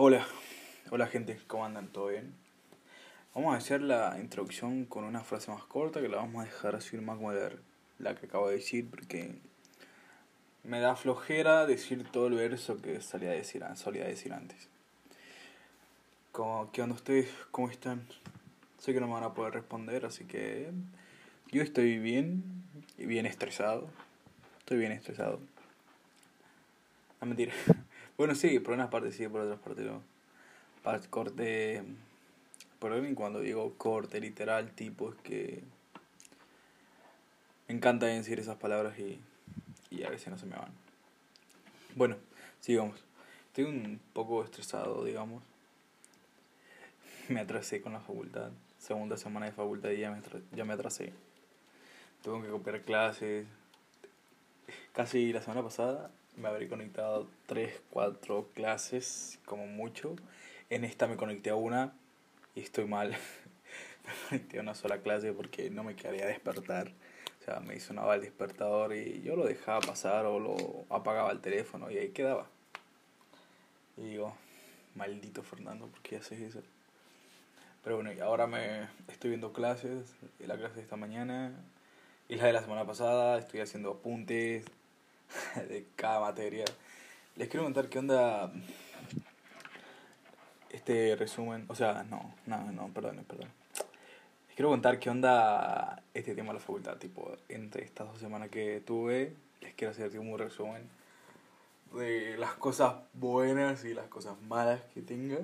Hola, hola gente, ¿cómo andan? ¿Todo bien? Vamos a hacer la introducción con una frase más corta que la vamos a dejar así más como la que acabo de decir porque me da flojera decir todo el verso que solía decir, solía decir antes. ¿Qué onda ustedes? ¿Cómo están? Sé que no me van a poder responder, así que yo estoy bien y bien estresado. Estoy bien estresado. No mentira. Bueno, sí, por unas partes sí, por otras partes no. corte. Por cuando digo corte literal, tipo, es que. Me encanta decir esas palabras y, y a veces no se me van. Bueno, sigamos. Estoy un poco estresado, digamos. Me atrasé con la facultad. Segunda semana de facultad ya me, ya me atrasé. Tengo que copiar clases. Casi la semana pasada me habré conectado 3, 4 clases, como mucho. En esta me conecté a una y estoy mal. me conecté a una sola clase porque no me quería despertar. O sea, me sonaba el despertador y yo lo dejaba pasar o lo apagaba el teléfono y ahí quedaba. Y digo, maldito Fernando, ¿por qué haces eso? Pero bueno, y ahora me estoy viendo clases, la clase de esta mañana y la de la semana pasada, estoy haciendo apuntes, de cada materia. Les quiero contar qué onda este resumen. O sea, no, no, no, perdón, perdón. Les quiero contar qué onda este tema de la facultad. Tipo, entre estas dos semanas que tuve, les quiero hacer un resumen de las cosas buenas y las cosas malas que tenga.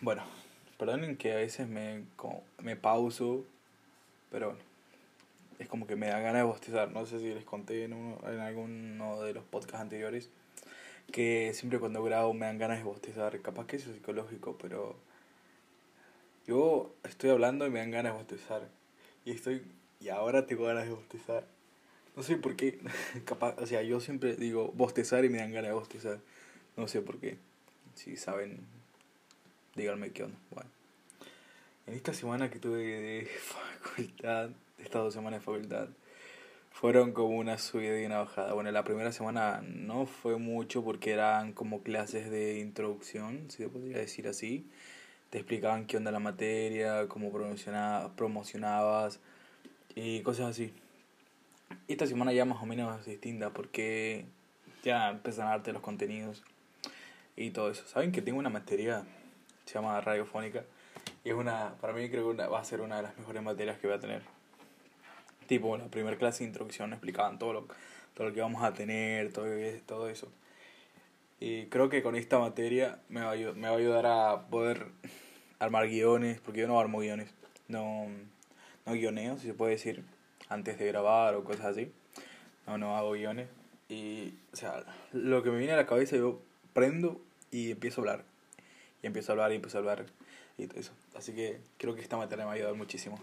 Bueno, perdonen que a veces me, me pauso, pero bueno es como que me da ganas de bostezar. No sé si les conté en, uno, en alguno de los podcasts anteriores que siempre cuando grabo me dan ganas de bostezar. Capaz que eso es psicológico, pero yo estoy hablando y me dan ganas de bostezar. Y estoy y ahora tengo ganas de bostezar. No sé por qué. Capaz, o sea, yo siempre digo bostezar y me dan ganas de bostezar. No sé por qué. Si saben, díganme qué onda. Bueno. En esta semana que tuve de facultad estas dos semanas de facultad fueron como una subida y una bajada. Bueno, la primera semana no fue mucho porque eran como clases de introducción, si se podría decir así. Te explicaban qué onda la materia, cómo promocionabas y cosas así. Esta semana ya más o menos distinta porque ya empiezan a darte los contenidos y todo eso. ¿Saben que tengo una materia, se llama radiofónica? Y es una, para mí creo que va a ser una de las mejores materias que voy a tener tipo la primera clase de introducción explicaban todo lo, todo lo que vamos a tener, todo, todo eso. Y creo que con esta materia me va, a, me va a ayudar a poder armar guiones, porque yo no armo guiones, no, no guioneo, si se puede decir, antes de grabar o cosas así. No, no hago guiones. Y, o sea, lo que me viene a la cabeza yo prendo y empiezo a hablar. Y empiezo a hablar y empiezo a hablar y todo eso. Así que creo que esta materia me va a ayudar muchísimo.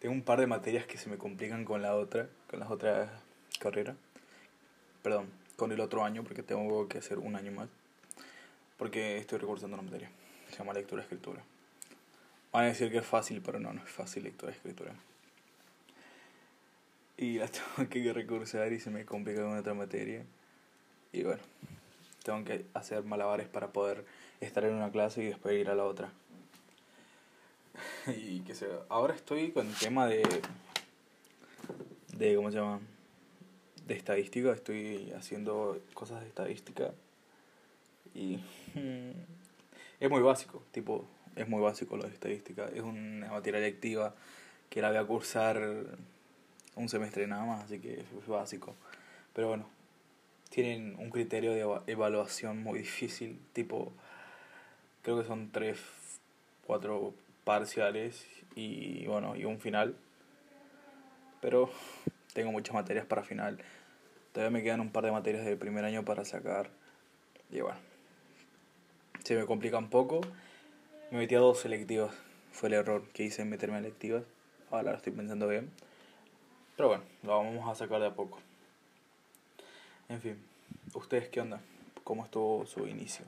Tengo un par de materias que se me complican con la otra, con las otras carreras. Perdón, con el otro año, porque tengo que hacer un año más. Porque estoy recursando una materia. Se llama lectura escritura. Van a decir que es fácil, pero no, no es fácil lectura escritura. Y la tengo que recursar y se me complica con otra materia. Y bueno, tengo que hacer malabares para poder estar en una clase y después ir a la otra. y que se ahora estoy con el tema de de cómo se llama de estadística estoy haciendo cosas de estadística y es muy básico tipo es muy básico lo de estadística. Es una materia lectiva que la voy a cursar un semestre nada más así que es básico. Pero bueno tienen un criterio de evaluación muy difícil tipo creo que son tres cuatro parciales y bueno, y un final. Pero tengo muchas materias para final. Todavía me quedan un par de materias del primer año para sacar. Y bueno, se me complica un poco. Me metí a dos selectivas. Fue el error que hice en meterme en electivas. Ahora lo estoy pensando bien. Pero bueno, lo vamos a sacar de a poco. En fin, ¿ustedes qué onda? ¿Cómo estuvo su inicio?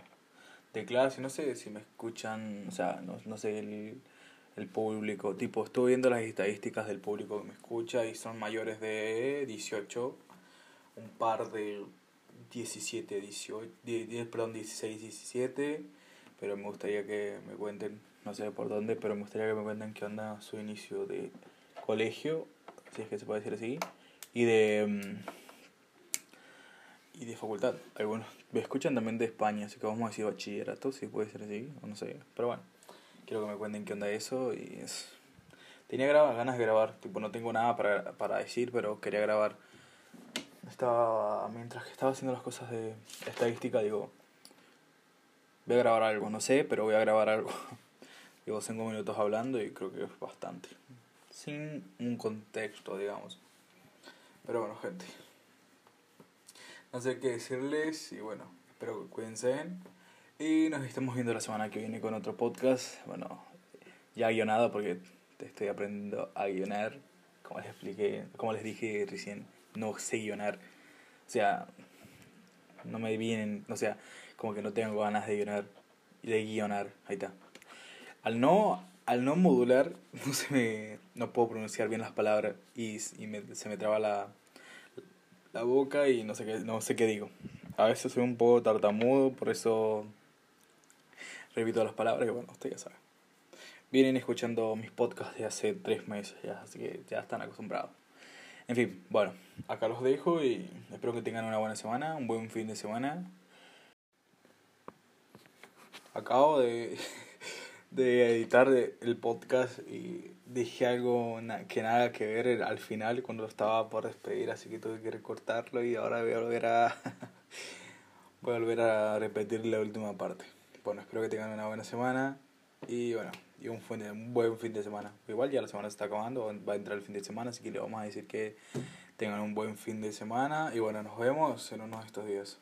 De clase, no sé si me escuchan, o sea, no, no sé el, el público, tipo, estoy viendo las estadísticas del público que me escucha y son mayores de 18, un par de 17, 18, 10, perdón, 16, 17, pero me gustaría que me cuenten, no sé por dónde, pero me gustaría que me cuenten qué onda su inicio de colegio, si es que se puede decir así, y de mm, y de facultad. Algunos me escuchan también de España, así que vamos a decir bachillerato, si puede ser así, o no sé, pero bueno, quiero que me cuenten qué onda eso y es... Tenía ganas de grabar, tipo no tengo nada para, para decir, pero quería grabar. Estaba, mientras que estaba haciendo las cosas de estadística, digo, voy a grabar algo, no sé, pero voy a grabar algo. Llevo cinco minutos hablando y creo que es bastante. Sin un contexto, digamos. Pero bueno, gente. No sé qué decirles y bueno, espero que cuídense. Y nos estamos viendo la semana que viene con otro podcast. Bueno, ya guionado porque estoy aprendiendo a guionar. Como les expliqué, como les dije recién, no sé guionar. O sea, no me vienen, o sea, como que no tengo ganas de guionar. De guionar, ahí está. Al no, al no modular, no se me, no puedo pronunciar bien las palabras y, y me, se me traba la, la boca y no sé qué, no sé qué digo. A veces soy un poco tartamudo, por eso repito las palabras y bueno, usted ya sabe vienen escuchando mis podcasts de hace tres meses ya, así que ya están acostumbrados. En fin, bueno, acá los dejo y espero que tengan una buena semana, un buen fin de semana. Acabo de, de editar el podcast y dije algo que nada que ver al final cuando estaba por despedir, así que tuve que recortarlo y ahora voy a volver a, voy a, volver a repetir la última parte. Bueno, espero que tengan una buena semana y bueno y un, un buen fin de semana. Igual ya la semana se está acabando, va a entrar el fin de semana, así que le vamos a decir que tengan un buen fin de semana y bueno, nos vemos en unos de estos días.